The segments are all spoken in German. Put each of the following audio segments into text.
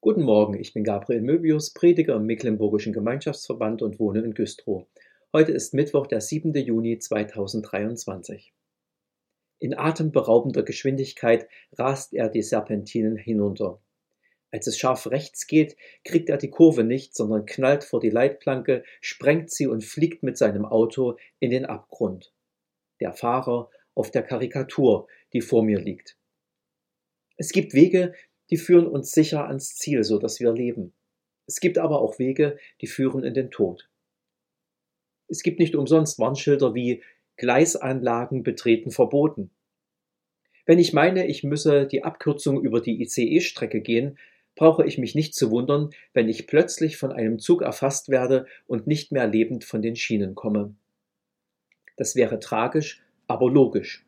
Guten Morgen, ich bin Gabriel Möbius, Prediger im Mecklenburgischen Gemeinschaftsverband und wohne in Güstrow. Heute ist Mittwoch, der 7. Juni 2023. In atemberaubender Geschwindigkeit rast er die Serpentinen hinunter. Als es scharf rechts geht, kriegt er die Kurve nicht, sondern knallt vor die Leitplanke, sprengt sie und fliegt mit seinem Auto in den Abgrund. Der Fahrer auf der Karikatur, die vor mir liegt. Es gibt Wege, die führen uns sicher ans Ziel, so dass wir leben. Es gibt aber auch Wege, die führen in den Tod. Es gibt nicht umsonst Warnschilder wie Gleisanlagen betreten verboten. Wenn ich meine, ich müsse die Abkürzung über die ICE-Strecke gehen, brauche ich mich nicht zu wundern, wenn ich plötzlich von einem Zug erfasst werde und nicht mehr lebend von den Schienen komme. Das wäre tragisch, aber logisch.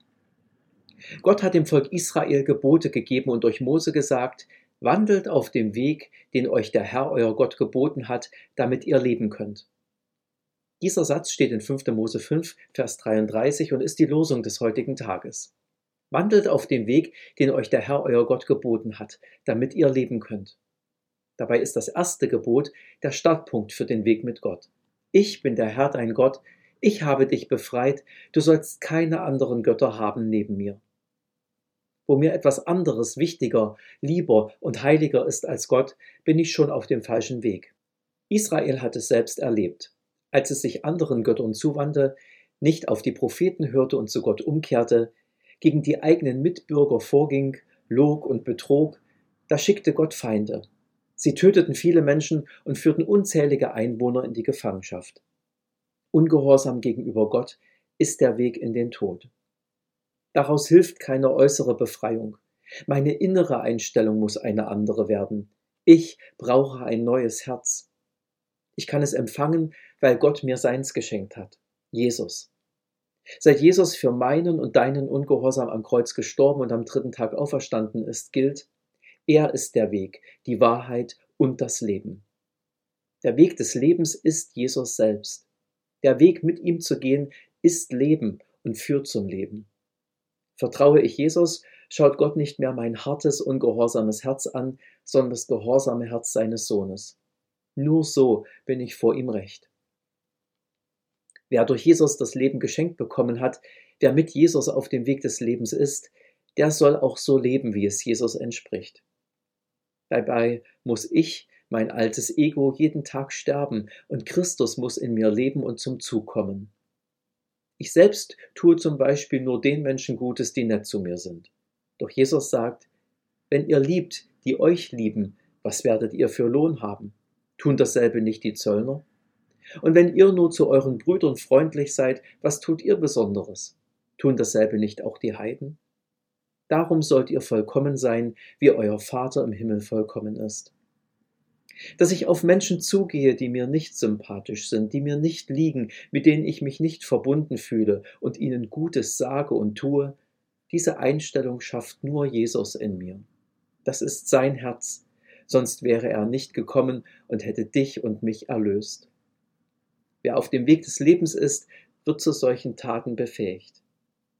Gott hat dem Volk Israel Gebote gegeben und durch Mose gesagt, wandelt auf dem Weg, den euch der Herr euer Gott geboten hat, damit ihr leben könnt. Dieser Satz steht in 5. Mose 5, Vers 33 und ist die Losung des heutigen Tages. Wandelt auf dem Weg, den euch der Herr euer Gott geboten hat, damit ihr leben könnt. Dabei ist das erste Gebot der Startpunkt für den Weg mit Gott. Ich bin der Herr dein Gott, ich habe dich befreit, du sollst keine anderen Götter haben neben mir wo mir etwas anderes wichtiger, lieber und heiliger ist als Gott, bin ich schon auf dem falschen Weg. Israel hat es selbst erlebt. Als es sich anderen Göttern zuwandte, nicht auf die Propheten hörte und zu Gott umkehrte, gegen die eigenen Mitbürger vorging, log und betrog, da schickte Gott Feinde. Sie töteten viele Menschen und führten unzählige Einwohner in die Gefangenschaft. Ungehorsam gegenüber Gott ist der Weg in den Tod. Daraus hilft keine äußere Befreiung. Meine innere Einstellung muss eine andere werden. Ich brauche ein neues Herz. Ich kann es empfangen, weil Gott mir seins geschenkt hat. Jesus. Seit Jesus für meinen und deinen Ungehorsam am Kreuz gestorben und am dritten Tag auferstanden ist, gilt, er ist der Weg, die Wahrheit und das Leben. Der Weg des Lebens ist Jesus selbst. Der Weg mit ihm zu gehen ist Leben und führt zum Leben. Vertraue ich Jesus, schaut Gott nicht mehr mein hartes, ungehorsames Herz an, sondern das gehorsame Herz seines Sohnes. Nur so bin ich vor ihm recht. Wer durch Jesus das Leben geschenkt bekommen hat, der mit Jesus auf dem Weg des Lebens ist, der soll auch so leben, wie es Jesus entspricht. Dabei muss ich, mein altes Ego, jeden Tag sterben und Christus muss in mir leben und zum Zug kommen. Ich selbst tue zum Beispiel nur den Menschen Gutes, die nett zu mir sind. Doch Jesus sagt, wenn ihr liebt, die euch lieben, was werdet ihr für Lohn haben? Tun dasselbe nicht die Zöllner? Und wenn ihr nur zu euren Brüdern freundlich seid, was tut ihr Besonderes? Tun dasselbe nicht auch die Heiden? Darum sollt ihr vollkommen sein, wie euer Vater im Himmel vollkommen ist dass ich auf Menschen zugehe, die mir nicht sympathisch sind, die mir nicht liegen, mit denen ich mich nicht verbunden fühle und ihnen Gutes sage und tue, diese Einstellung schafft nur Jesus in mir. Das ist sein Herz, sonst wäre er nicht gekommen und hätte dich und mich erlöst. Wer auf dem Weg des Lebens ist, wird zu solchen Taten befähigt.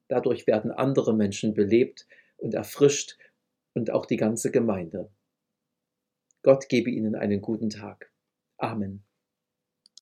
Dadurch werden andere Menschen belebt und erfrischt und auch die ganze Gemeinde. Gott gebe Ihnen einen guten Tag. Amen.